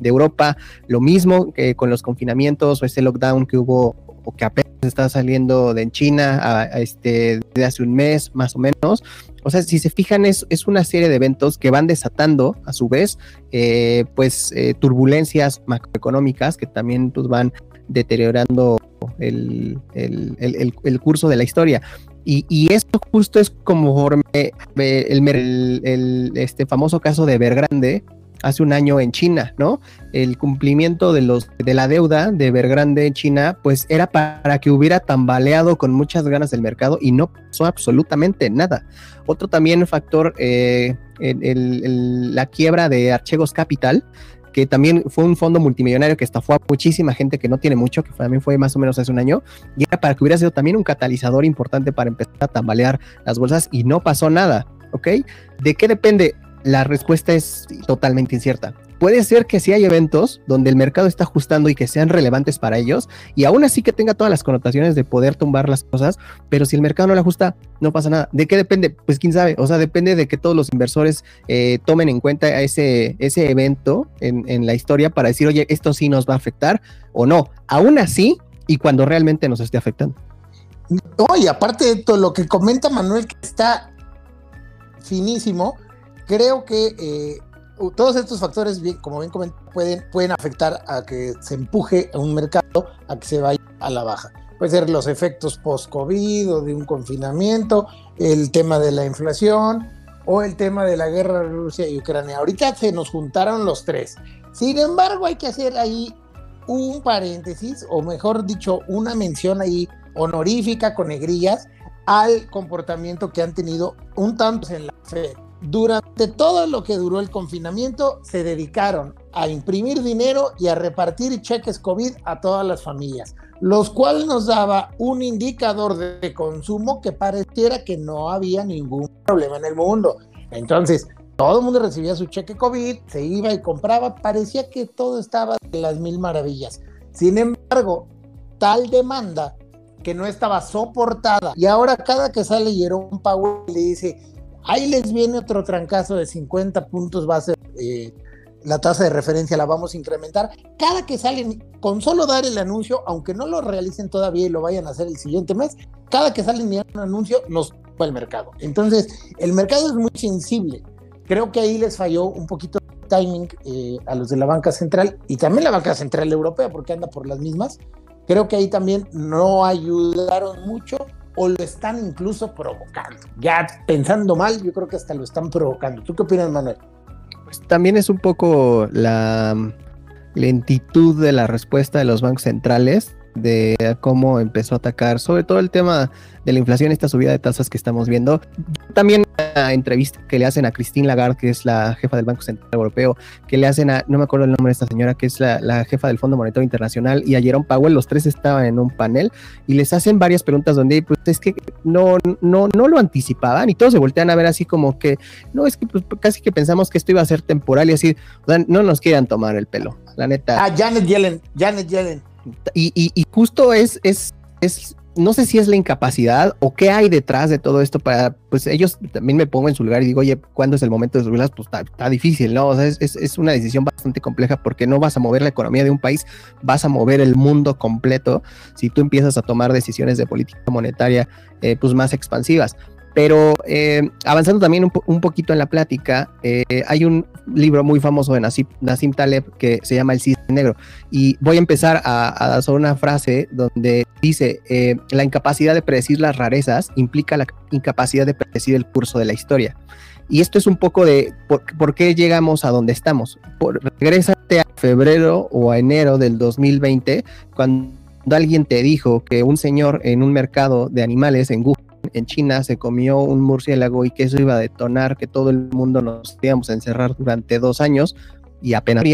de Europa. Lo mismo que con los confinamientos o ese lockdown que hubo o que apenas está saliendo de China este, de hace un mes más o menos. O sea, si se fijan, es, es una serie de eventos que van desatando a su vez, eh, pues, turbulencias macroeconómicas que también pues, van deteriorando el, curso de la historia. Y, y, esto justo es como el, el, este famoso caso de Evergrande hace un año en China, ¿no? El cumplimiento de, los, de la deuda de Evergrande en China, pues era para que hubiera tambaleado con muchas ganas del mercado y no pasó absolutamente nada. Otro también factor, eh, la quiebra de Archegos Capital, que también fue un fondo multimillonario que estafó a muchísima gente que no tiene mucho, que también fue más o menos hace un año, y era para que hubiera sido también un catalizador importante para empezar a tambalear las bolsas y no pasó nada, ¿ok? ¿De qué depende? La respuesta es totalmente incierta. Puede ser que sí hay eventos donde el mercado está ajustando y que sean relevantes para ellos, y aún así que tenga todas las connotaciones de poder tumbar las cosas, pero si el mercado no le ajusta, no pasa nada. ¿De qué depende? Pues quién sabe. O sea, depende de que todos los inversores eh, tomen en cuenta ese, ese evento en, en la historia para decir, oye, esto sí nos va a afectar o no. Aún así, y cuando realmente nos esté afectando. No, y aparte de todo lo que comenta Manuel, que está finísimo, creo que eh, todos estos factores, como bien comenté, pueden, afectar a que se empuje un mercado a que se vaya a la baja. Puede ser los efectos post-COVID o de un confinamiento, el tema de la inflación o el tema de la guerra de Rusia y Ucrania. Ahorita se nos juntaron los tres. Sin embargo, hay que hacer ahí un paréntesis, o mejor dicho, una mención ahí honorífica con negrillas al comportamiento que han tenido un tanto en la Fed durante todo lo que duró el confinamiento, se dedicaron a imprimir dinero y a repartir cheques COVID a todas las familias, los cuales nos daba un indicador de consumo que pareciera que no había ningún problema en el mundo. Entonces, todo el mundo recibía su cheque COVID, se iba y compraba, parecía que todo estaba de las mil maravillas. Sin embargo, tal demanda que no estaba soportada y ahora cada que sale Jerome Powell le dice, Ahí les viene otro trancazo de 50 puntos base. Eh, la tasa de referencia la vamos a incrementar. Cada que salen, con solo dar el anuncio, aunque no lo realicen todavía y lo vayan a hacer el siguiente mes, cada que salen y un anuncio nos va el mercado. Entonces, el mercado es muy sensible. Creo que ahí les falló un poquito de timing eh, a los de la banca central y también la banca central europea, porque anda por las mismas. Creo que ahí también no ayudaron mucho o lo están incluso provocando. Ya pensando mal, yo creo que hasta lo están provocando. ¿Tú qué opinas, Manuel? Pues también es un poco la lentitud de la respuesta de los bancos centrales de cómo empezó a atacar, sobre todo el tema de la inflación, esta subida de tasas que estamos viendo. También la entrevista que le hacen a Christine Lagarde, que es la jefa del Banco Central Europeo, que le hacen a, no me acuerdo el nombre de esta señora, que es la, jefa del Fondo Monetario Internacional, y a Jerome Powell, los tres estaban en un panel y les hacen varias preguntas donde pues, es que no, no, no lo anticipaban y todos se voltean a ver así como que, no, es que pues, casi que pensamos que esto iba a ser temporal y así, o sea, no nos quieran tomar el pelo, la neta. Ah, Janet Yellen, Janet Yellen. Y, justo es, es, es no sé si es la incapacidad o qué hay detrás de todo esto para, pues ellos también me pongo en su lugar y digo, oye, ¿cuándo es el momento de subirlas? Pues está, difícil, ¿no? O sea, es, es, una decisión bastante compleja porque no vas a mover la economía de un país, vas a mover el mundo completo si tú empiezas a tomar decisiones de política monetaria, eh, pues más expansivas. Pero eh, avanzando también un, poquito en la plática, eh, hay un libro muy famoso de Nassim, Taleb que se llama El Cisne Negro. Y voy a empezar a, hacer una frase donde dice, eh, la incapacidad de predecir las rarezas implica la incapacidad de predecir el curso de la historia. Y esto es un poco de por, qué llegamos a donde estamos. Por, regrésate a febrero o a enero del 2020, cuando alguien te dijo que un señor en un mercado de animales en Wuhan en China se comió un murciélago y que eso iba a detonar que todo el mundo nos íbamos a encerrar durante dos años y apenas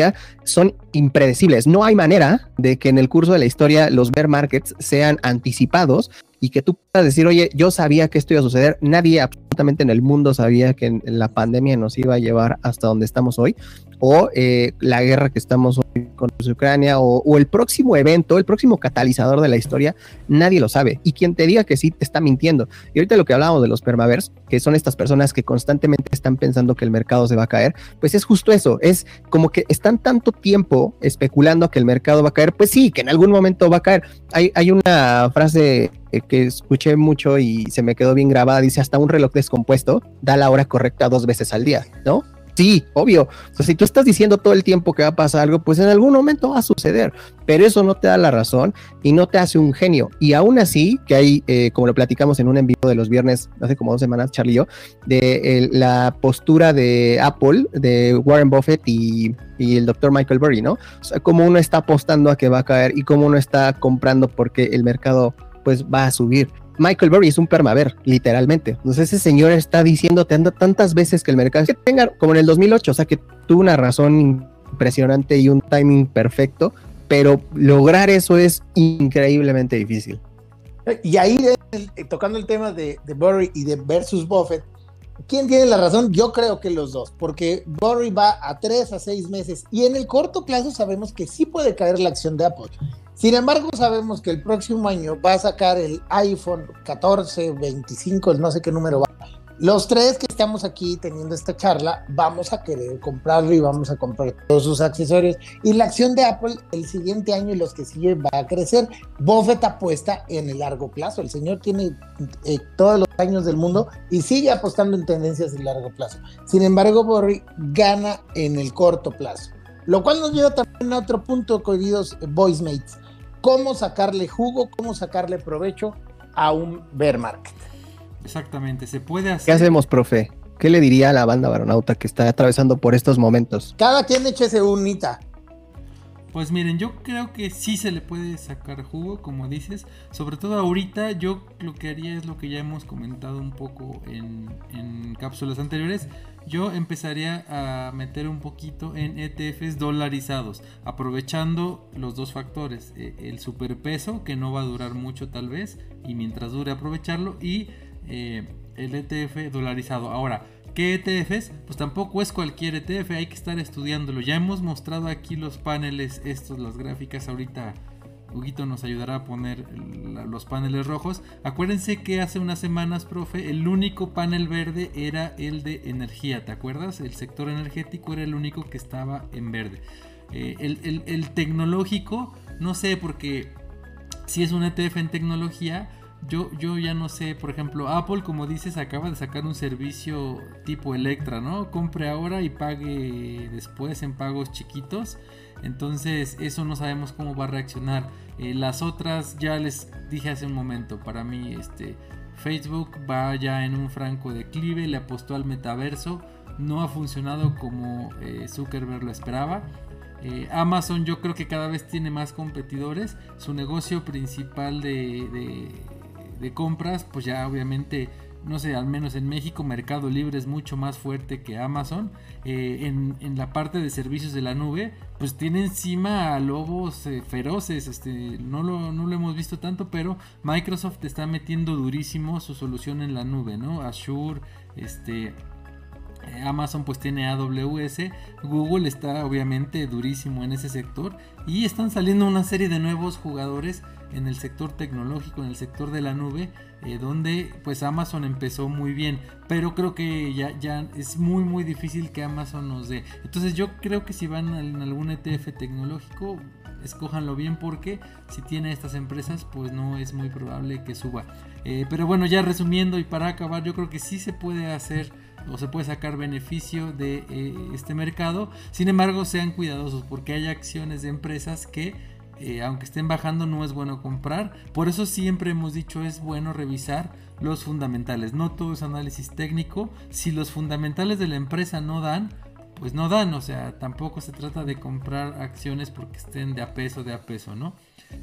son impredecibles. No hay manera de que en el curso de la historia los bear markets sean anticipados y que tú puedas decir, oye, yo sabía que esto iba a suceder, nadie absolutamente en el mundo sabía que la pandemia nos iba a llevar hasta donde estamos hoy, o eh, la guerra que estamos hoy con Ucrania, o, el próximo evento, el próximo catalizador de la historia, nadie lo sabe. Y quien te diga que sí, te está mintiendo. Y ahorita lo que hablábamos de los permavers, que son estas personas que constantemente están pensando que el mercado se va a caer, pues es justo eso, es como que están tanto tiempo especulando que el mercado va a caer, pues sí, que en algún momento va a caer. Hay, hay una frase que escuché mucho y se me quedó bien grabada, dice hasta un reloj descompuesto da la hora correcta dos veces al día, ¿no? Sí, obvio. Si tú estás diciendo todo el tiempo que va a pasar algo, pues en algún momento va a suceder. Pero eso no te da la razón y no te hace un genio. Y aún así, que hay, eh, como lo platicamos en un envío de los viernes, hace como dos semanas, Charlie yo, de la postura de Apple, de Warren Buffett y, el doctor Michael Burry, ¿no? O sea, uno está apostando a que va a caer y cómo uno está comprando porque el mercado pues va a subir. Michael Burry es un permaver, literalmente. Entonces ese señor está diciendo tantas veces que el mercado que tenga, como en el 2008, o sea que tuvo una razón impresionante y un timing perfecto, pero lograr eso es increíblemente difícil. Y ahí, eh, tocando el tema de Burry y de versus Buffett, ¿quién tiene la razón? Yo creo que los dos, porque Burry va a tres a seis meses y en el corto plazo sabemos que sí puede caer la acción de Apple. Sin embargo, sabemos que el próximo año va a sacar el iPhone 14, 25, no sé qué número va. Los tres que estamos aquí teniendo esta charla, vamos a querer comprarlo y vamos a comprar todos sus accesorios. Y la acción de Apple el siguiente año y los que siguen va a crecer. Buffett apuesta en el largo plazo. El señor tiene eh, todos los años del mundo y sigue apostando en tendencias de largo plazo. Sin embargo, Borri gana en el corto plazo. Lo cual nos lleva también a otro punto, queridos voice mates cómo sacarle jugo, cómo sacarle provecho a un bear market. Exactamente, se puede hacer. ¿Qué hacemos, profe? ¿Qué le diría a la banda baronauta que está atravesando por estos momentos? Cada quien échese un Nita. Pues miren, yo creo que sí se le puede sacar jugo, como dices. Sobre todo ahorita, yo lo que haría es lo que ya hemos comentado un poco en, en cápsulas anteriores yo empezaría a meter un poquito en ETFs dolarizados, aprovechando los dos factores, eh, el superpeso, que no va a durar mucho tal vez, y mientras dure aprovecharlo, y eh, el ETF dolarizado. Ahora, ¿qué ETFs? Pues tampoco es cualquier ETF, hay que estar estudiándolo. Ya hemos mostrado aquí los paneles, estos, las gráficas ahorita Huguito nos ayudará a poner los paneles rojos. Acuérdense que hace unas semanas, profe, el único panel verde era el de energía, ¿te acuerdas? El sector energético era el único que estaba en verde. Eh, el, tecnológico, no sé, porque si es un ETF en tecnología, yo, yo, ya no sé, por ejemplo, Apple, como dices, acaba de sacar un servicio tipo Electra, ¿no? Compre ahora y pague después en pagos chiquitos. Entonces eso no sabemos cómo va a reaccionar. Eh, las otras ya les dije hace un momento, para mí este, Facebook va ya en un franco declive, le apostó al metaverso, no ha funcionado como eh, Zuckerberg lo esperaba. Eh, Amazon yo creo que cada vez tiene más competidores. Su negocio principal de, de compras pues ya obviamente no sé, al menos en México Mercado Libre es mucho más fuerte que Amazon. Eh, en, la parte de servicios de la nube, pues tiene encima a lobos eh, feroces. Este, no, lo, no lo hemos visto tanto, pero Microsoft está metiendo durísimo su solución en la nube, ¿no? Azure, este... Eh, Amazon pues tiene AWS, Google está obviamente durísimo en ese sector y están saliendo una serie de nuevos jugadores en el sector tecnológico, en el sector de la nube, eh, donde pues Amazon empezó muy bien, pero creo que ya, es muy muy difícil que Amazon nos dé. Entonces yo creo que si van en algún ETF tecnológico, escójanlo bien porque si tiene estas empresas pues no es muy probable que suba. Eh, pero bueno, ya resumiendo y para acabar, yo creo que sí se puede hacer o se puede sacar beneficio de eh, este mercado. Sin embargo, sean cuidadosos porque hay acciones de empresas que eh, aunque estén bajando no es bueno comprar. Por eso siempre hemos dicho es bueno revisar los fundamentales. No todo es análisis técnico. Si los fundamentales de la empresa no dan, pues no dan. O sea, tampoco se trata de comprar acciones porque estén de a peso, de a peso, ¿no?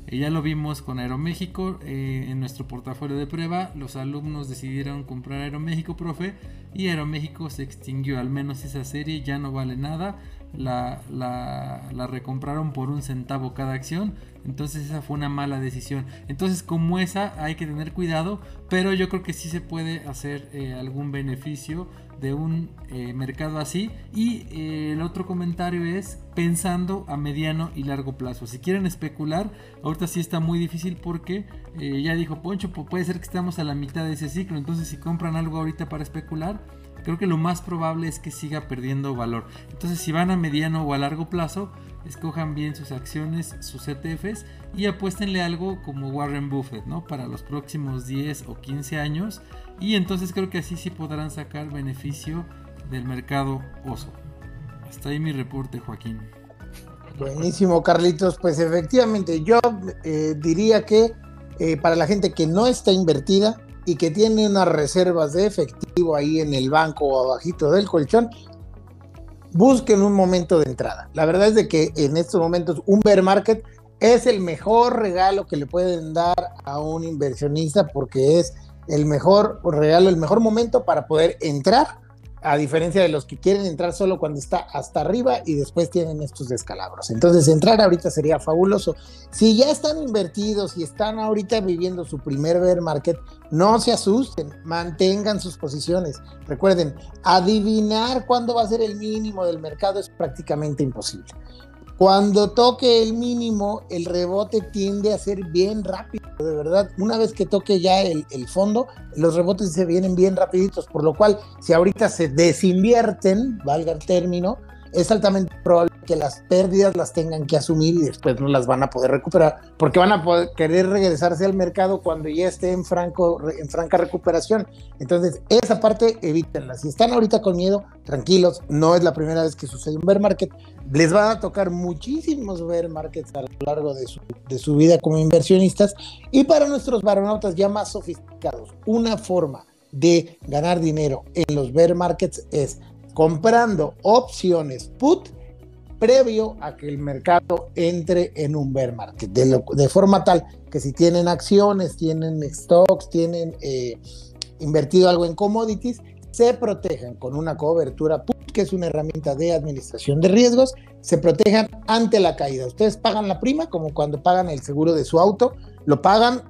Eh, ya lo vimos con Aeroméxico eh, en nuestro portafolio de prueba. Los alumnos decidieron comprar Aeroméxico, profe, y Aeroméxico se extinguió. Al menos esa serie ya no vale nada. La, la, recompraron por un centavo cada acción. Entonces esa fue una mala decisión. Entonces como esa hay que tener cuidado. Pero yo creo que sí se puede hacer eh, algún beneficio de un eh, mercado así. Y eh, el otro comentario es pensando a mediano y largo plazo. Si quieren especular, ahorita sí está muy difícil porque ya dijo Poncho, puede ser que estamos a la mitad de ese ciclo. Entonces si compran algo ahorita para especular, creo que lo más probable es que siga perdiendo valor. Entonces si van a mediano o a largo plazo, escojan bien sus acciones, sus ETFs y apuéstenle algo como Warren Buffett, ¿no? Para los próximos 10 o 15 años y entonces creo que así sí podrán sacar beneficio del mercado oso. Hasta ahí mi reporte, Joaquín. Buenísimo, Carlitos. Pues efectivamente, yo eh, diría que eh, para la gente que no está invertida y que tiene unas reservas de efectivo ahí en el banco o abajito del colchón, busquen un momento de entrada. La verdad es de que en estos momentos un bear market es el mejor regalo que le pueden dar a un inversionista porque es el mejor regalo, el mejor momento para poder entrar, a diferencia de los que quieren entrar solo cuando está hasta arriba y después tienen estos descalabros. Entonces, entrar ahorita sería fabuloso. Si ya están invertidos y están ahorita viviendo su primer bear market, no se asusten, mantengan sus posiciones. Recuerden, adivinar cuándo va a ser el mínimo del mercado es prácticamente imposible. Cuando toque el mínimo, el rebote tiende a ser bien rápido, de verdad. Una vez que toque ya el, fondo, los rebotes se vienen bien rapiditos, por lo cual si ahorita se desinvierten, valga el término, es altamente probable que las pérdidas las tengan que asumir y después no las van a poder recuperar, porque van a poder querer regresarse al mercado cuando ya esté en, franco, en franca recuperación. Entonces, esa parte evítenla. Si están ahorita con miedo, tranquilos, no es la primera vez que sucede un bear market. Les va a tocar muchísimos bear markets a lo largo de su, de su vida como inversionistas. Y para nuestros baronautas ya más sofisticados, una forma de ganar dinero en los bear markets es comprando opciones put previo a que el mercado entre en un bear market, de, forma tal que si tienen acciones, tienen stocks, tienen eh, invertido algo en commodities, se protejan con una cobertura put, que es una herramienta de administración de riesgos, se protejan ante la caída. Ustedes pagan la prima como cuando pagan el seguro de su auto, lo pagan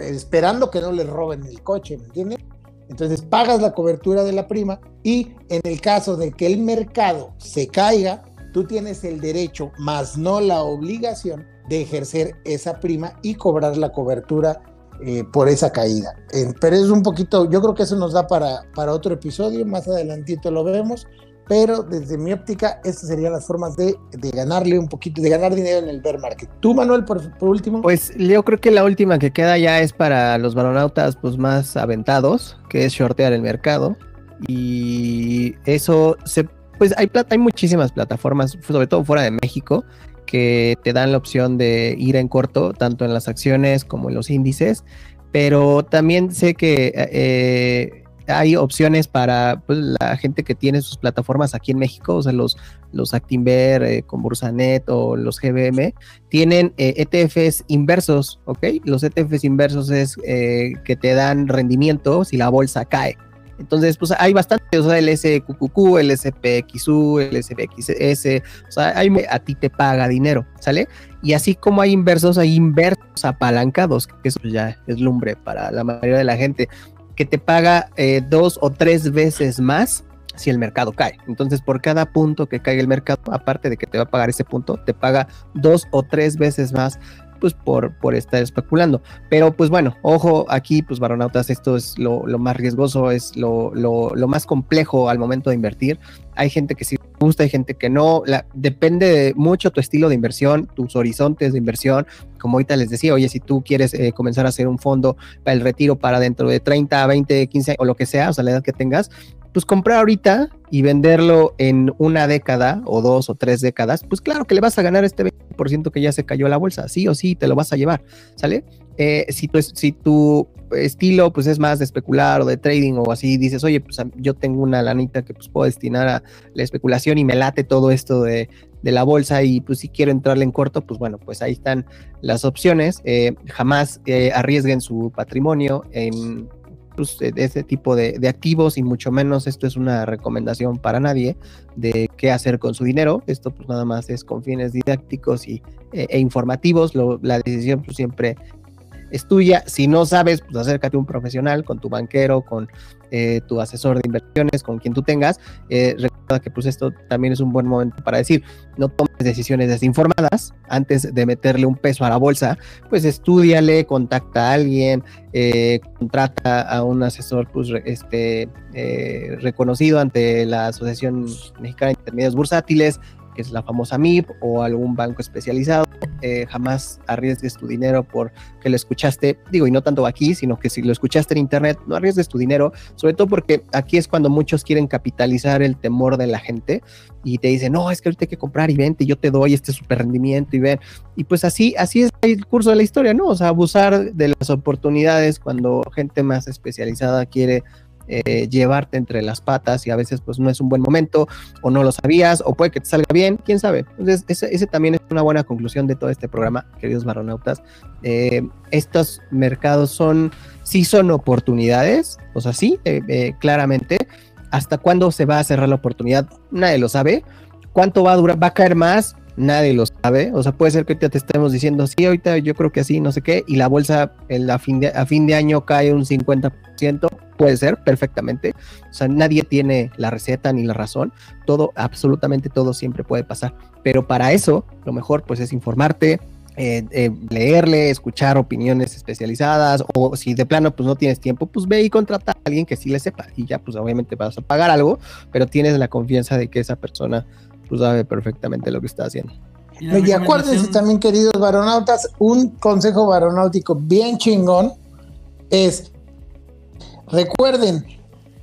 esperando que no les roben el coche, ¿me entienden? Entonces pagas la cobertura de la prima y en el caso de que el mercado se caiga, tú tienes el derecho, más no la obligación, de ejercer esa prima y cobrar la cobertura eh, por esa caída. pero es un poquito, yo creo que eso nos da para, para otro episodio, más adelantito lo vemos, pero desde mi óptica, estas serían las formas de, ganarle un poquito, de ganar dinero en el bear market. ¿Tú, Manuel, por, último? Pues yo creo que la última que queda ya es para los baronautas pues, más aventados, que es shortear el mercado. Y eso se, pues hay, hay muchísimas plataformas, sobre todo fuera de México, que te dan la opción de ir en corto, tanto en las acciones como en los índices. Pero también sé que eh, hay opciones para pues, la gente que tiene sus plataformas aquí en México, o sea, los, los Actinver eh, con Bursanet o los GBM, tienen ETFs eh, e inversos, ¿ok? Los ETFs inversos es eh, que te dan rendimiento si la bolsa cae. Entonces, pues hay bastantes, o sea, el SQQQ, el SPXU, el SPXS, o sea, hay, a ti te paga dinero, ¿sale? Y así como hay inversos, hay inversos apalancados, que eso ya es lumbre para la mayoría de la gente que te paga eh, dos o tres veces más si el mercado cae. Entonces, por cada punto que caiga el mercado, aparte de que te va a pagar ese punto, te paga dos o tres veces más pues por, por estar especulando. Pero pues bueno, ojo aquí, pues varonautas, esto es lo, más riesgoso, es lo, lo, más complejo al momento de invertir. Hay gente que sí gusta, hay gente que no. Depende de mucho tu estilo de inversión, tus horizontes de inversión. Como ahorita les decía, oye, si tú quieres eh, comenzar a hacer un fondo para el retiro para dentro de 30, 20, 15 o lo que sea, o sea, la edad que tengas, pues comprar ahorita y venderlo en una década o dos o tres décadas, pues claro que le vas a ganar este 20% que ya se cayó la bolsa, sí o sí te lo vas a llevar, ¿sale? Eh, si, tu, estilo pues es más de especular o de trading o así, dices, oye, pues yo tengo una lanita que pues puedo destinar a la especulación y me late todo esto de, de la bolsa y pues si quiero entrarle en corto, pues bueno, pues ahí están las opciones. Eh, jamás eh, arriesguen su patrimonio en pues, ese tipo de, activos y mucho menos esto es una recomendación para nadie de qué hacer con su dinero. Esto pues nada más es con fines didácticos y, e informativos. la decisión pues siempre es tuya. Si no sabes, pues acércate a un profesional, con tu banquero, con eh, tu asesor de inversiones, con quien tú tengas. Eh, recuerda que pues esto también es un buen momento para decir, no tomes decisiones desinformadas antes de meterle un peso a la bolsa, pues estudiale, contacta a alguien, eh, contrata a un asesor pues, este, reconocido ante la Asociación Mexicana de Intermediarios Bursátiles, que es la famosa MIP o algún banco especializado. Eh, jamás arriesgues tu dinero por que lo escuchaste, digo, y no tanto aquí, sino que si lo escuchaste en internet, no arriesgues tu dinero, sobre todo porque aquí es cuando muchos quieren capitalizar el temor de la gente y te dicen, no, es que ahorita hay que comprar y vente, yo te doy este super rendimiento y ven. Y pues así, así es el curso de la historia, ¿no? O sea, abusar de las oportunidades cuando gente más especializada quiere eh, llevarte entre las patas y a veces pues no es un buen momento o no lo sabías o puede que te salga bien, quién sabe. Entonces ese, también es una buena conclusión de todo este programa, queridos baronautas. Eh, estos mercados son, sí son oportunidades, o sea, sí, eh, claramente. ¿Hasta cuándo se va a cerrar la oportunidad? Nadie lo sabe. ¿Cuánto va a durar? ¿Va a caer más? nadie lo sabe. O sea, puede ser que ahorita te estemos diciendo, sí, ahorita yo creo que así, no sé qué, y la bolsa a, fin de, a fin de año cae un 50%. Puede ser, perfectamente. O sea, nadie tiene la receta ni la razón. Todo, absolutamente todo siempre puede pasar. Pero para eso, lo mejor pues es informarte, eh, eh, leerle, escuchar opiniones especializadas o si de plano pues no tienes tiempo, pues ve y contrata a alguien que sí le sepa y ya pues obviamente vas a pagar algo, pero tienes la confianza de que esa persona pues sabe perfectamente lo que está haciendo. Y, acuérdense también, queridos varonautas, un consejo varonáutico bien chingón es, recuerden,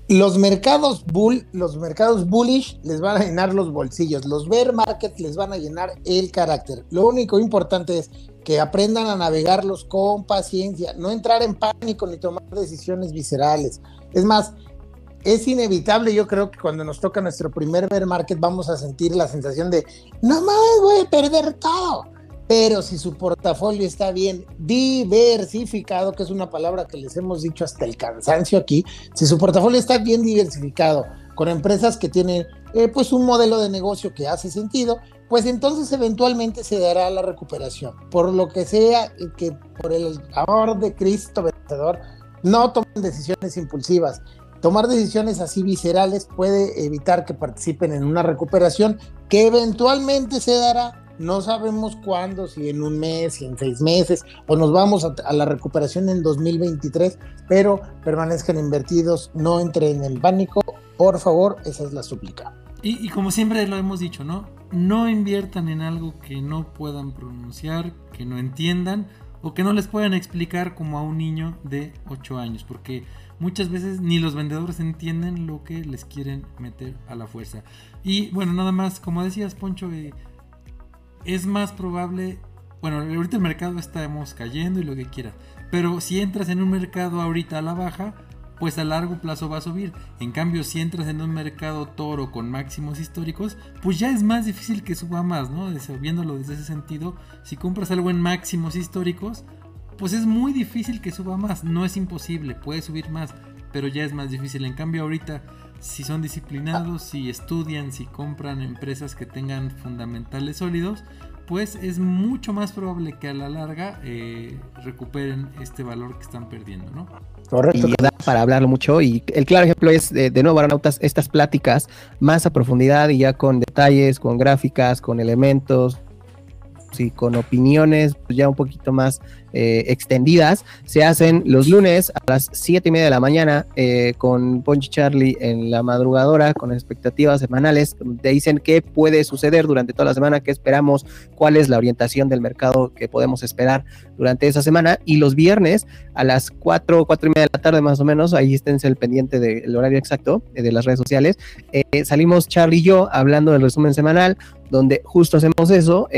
los mercados bull, los mercados bullish les van a llenar los bolsillos, los bear markets les van a llenar el carácter. Lo único importante es que aprendan a navegarlos con paciencia, no entrar en pánico ni tomar decisiones viscerales. Es más, es inevitable, yo creo que cuando nos toca nuestro primer bear market vamos a sentir la sensación de, no más voy a perder todo. Pero si su portafolio está bien diversificado, que es una palabra que les hemos dicho hasta el cansancio aquí, si su portafolio está bien diversificado con empresas que tienen eh, pues un modelo de negocio que hace sentido, pues entonces eventualmente se dará la recuperación. Por lo que sea que por el amor de Cristo vencedor, no tomen decisiones impulsivas. Tomar decisiones así viscerales puede evitar que participen en una recuperación que eventualmente se dará. No sabemos cuándo, si en un mes, si en seis meses, o nos vamos a, la recuperación en 2023, pero permanezcan invertidos, no entren en pánico, por favor, esa es la súplica. Y, y, como siempre lo hemos dicho, ¿no? No inviertan en algo que no puedan pronunciar, que no entiendan o que no les puedan explicar como a un niño de 8 años, porque muchas veces ni los vendedores entienden lo que les quieren meter a la fuerza. Y bueno, nada más, como decías, Poncho, eh, es más probable, bueno, ahorita el mercado estamos cayendo y lo que quiera, pero si entras en un mercado ahorita a la baja, pues a largo plazo va a subir. En cambio, si entras en un mercado toro con máximos históricos, pues ya es más difícil que suba más, ¿no? Viéndolo desde ese sentido, si compras algo en máximos históricos, pues es muy difícil que suba más. No es imposible, puede subir más, pero ya es más difícil. En cambio ahorita, si son disciplinados, si estudian, si compran empresas que tengan fundamentales sólidos, pues es mucho más probable que a la larga eh, recuperen este valor que están perdiendo, ¿no? Correcto. Y da para hablarlo mucho. Y el claro ejemplo es, de, de nuevo, Aranautas, estas pláticas más a profundidad y ya con detalles, con gráficas, con elementos, y con opiniones pues, ya un poquito más eh, extendidas, se hacen los lunes a las 7 y media de la mañana eh, con Ponchi Charlie en la madrugadora con expectativas semanales. Te dicen qué puede suceder durante toda la semana, qué esperamos, cuál es la orientación del mercado que podemos esperar durante esa semana. Y los viernes a las 4, 4 y media de la tarde más o menos, ahí esténse el pendiente del horario exacto eh, de las redes sociales. salimos Charlie y yo hablando del resumen semanal, donde justo hacemos eso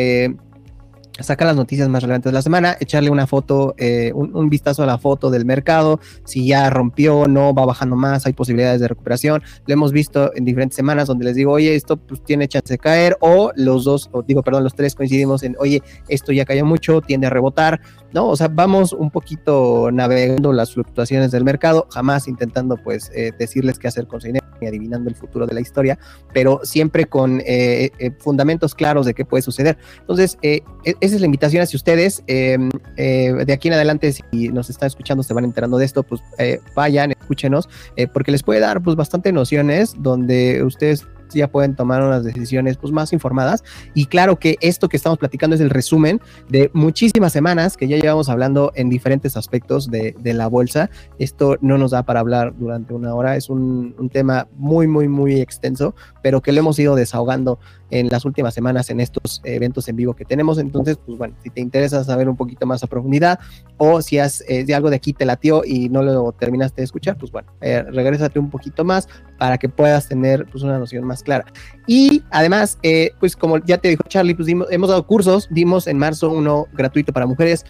sacar las noticias más relevantes de la semana, echarle una foto, eh, un, vistazo a la foto del mercado, si ya rompió, no, va bajando más, hay posibilidades de recuperación. Lo hemos visto en diferentes semanas donde les digo, oye, esto pues tiene chance de caer, o los dos, o digo, perdón, los tres coincidimos en, oye, esto ya cayó mucho, tiende a rebotar, ¿no? O sea, vamos un poquito navegando las fluctuaciones del mercado, jamás intentando pues eh, decirles qué hacer con su dinero ni adivinando el futuro de la historia, pero siempre con eh, fundamentos claros de qué puede suceder. Entonces, e, esa es la invitación hacia ustedes. Em, eh, de aquí en adelante, si nos están escuchando, se van enterando de esto, pues eh, vayan, escúchenos, eh, porque les puede dar pues bastante nociones donde ustedes ya pueden tomar unas decisiones pues, más informadas. Y claro que esto que estamos platicando es el resumen de muchísimas semanas que ya llevamos hablando en diferentes aspectos de, la bolsa. Esto no nos da para hablar durante una hora, es un, un tema muy, muy, muy extenso, pero que lo hemos ido desahogando en las últimas semanas en estos eventos en vivo que tenemos. Entonces, pues bueno, si te interesa saber un poquito más a profundidad o si, has, eh, algo de aquí te latió y no lo terminaste de escuchar, pues bueno, eh, regrésate un poquito más para que puedas tener pues una noción más clara. Y además, eh, pues como ya te dijo Charlie, pues hemos dado cursos, dimos en marzo uno gratuito para mujeres,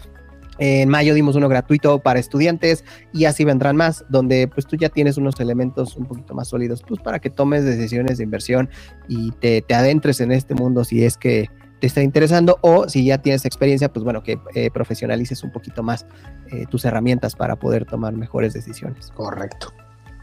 en mayo dimos uno gratuito para estudiantes y así vendrán más, donde pues tú ya tienes unos elementos un poquito más sólidos, pues para que tomes decisiones de inversión y te, adentres en este mundo si es que te está interesando o si ya tienes experiencia, pues bueno, que eh, profesionalices un poquito más eh, tus herramientas para poder tomar mejores decisiones. Correcto.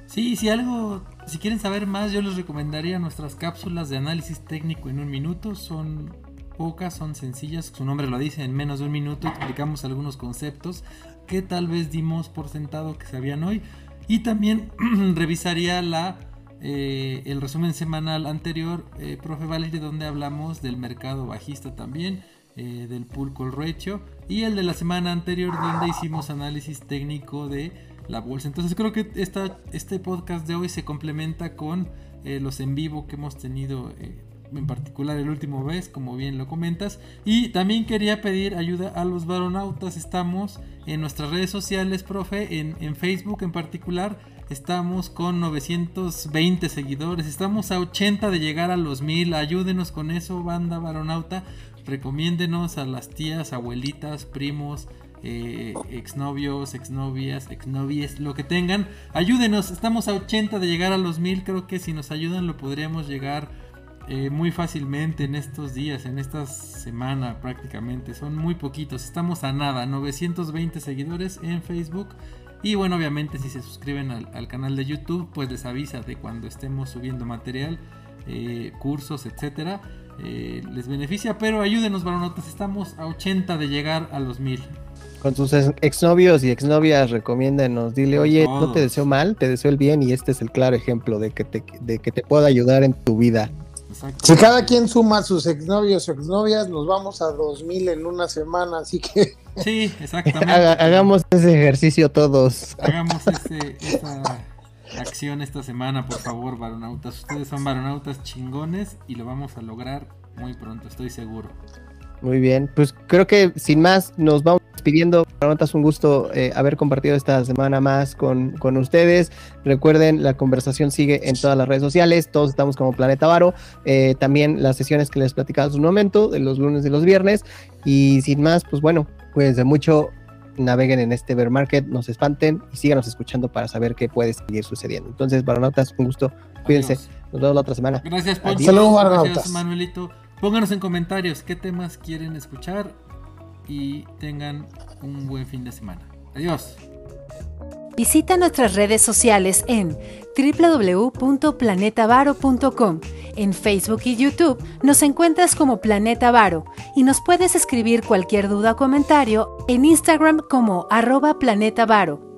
Sí, si algo, si quieren saber más, yo les recomendaría nuestras cápsulas de análisis técnico en un minuto. Son pocas, son sencillas, su nombre lo dice, en menos de un minuto explicamos algunos conceptos que tal vez dimos por sentado que sabían hoy. Y también <clears throat> revisaría la, eh, el resumen semanal anterior, eh, profe Valerie, donde hablamos del mercado bajista también, eh, del pool call ratio, y el de la semana anterior, donde hicimos análisis técnico de la bolsa. Entonces creo que esta, este podcast de hoy se complementa con los en vivo que hemos tenido en particular el último vez, como bien lo comentas. Y también quería pedir ayuda a los varonautas. Estamos en nuestras redes sociales, profe, en, en Facebook en particular. Estamos con 920 seguidores. Estamos a 80 de llegar a los 1000. Ayúdenos con eso, banda varonauta. Recomiéndenos a las tías, abuelitas, primos, eh, exnovios, exnovias, exnovies, lo que tengan. Ayúdenos, estamos a 80 de llegar a los 1000. Creo que si nos ayudan lo podríamos llegar eh, muy fácilmente en estos días, en esta semana prácticamente. Son muy poquitos, estamos a nada, 920 seguidores en Facebook. Y bueno, obviamente si se suscriben al, canal de YouTube, pues les avisa de cuando estemos subiendo material, eh, cursos, etcétera. Eh, les beneficia, pero ayúdenos, varonotas. Estamos a 80 de llegar a los 1000. Con sus exnovios y exnovias, recomiéndanos. Dile, oye, no te deseo mal, te deseo el bien. Y este es el claro ejemplo de que te, de que te pueda ayudar en tu vida. Si cada quien suma sus exnovios o exnovias, nos vamos a 2000 en una semana, así que. Sí, <laughs> exactamente. hagamos ese ejercicio todos. Hagamos esa acción esta semana, por favor, varonautas. Ustedes son varonautas chingones y lo vamos a lograr muy pronto, estoy seguro. Muy bien, pues creo que sin más nos vamos pidiendo. Para un gusto eh, haber compartido esta semana más con, con, ustedes. Recuerden, la conversación sigue en todas las redes sociales. Todos estamos como Planeta Varo. Eh, también las sesiones que les platicaba hace un momento, de los lunes y los viernes. Y sin más, pues bueno, cuídense mucho. Naveguen en este bear market, nos espanten y síganos escuchando para saber qué puede seguir sucediendo. Entonces, Baronotas, un gusto. Cuídense. Nos vemos la otra semana. Gracias, Poncho. Gracias, Manuelito. Pónganos en comentarios qué temas quieren escuchar y tengan un buen fin de semana. Adiós. Visita nuestras redes sociales en www.planetavaro.com. En Facebook y YouTube nos encuentras como Planeta Varo y nos puedes escribir cualquier duda o comentario en Instagram como arroba Planeta Varo.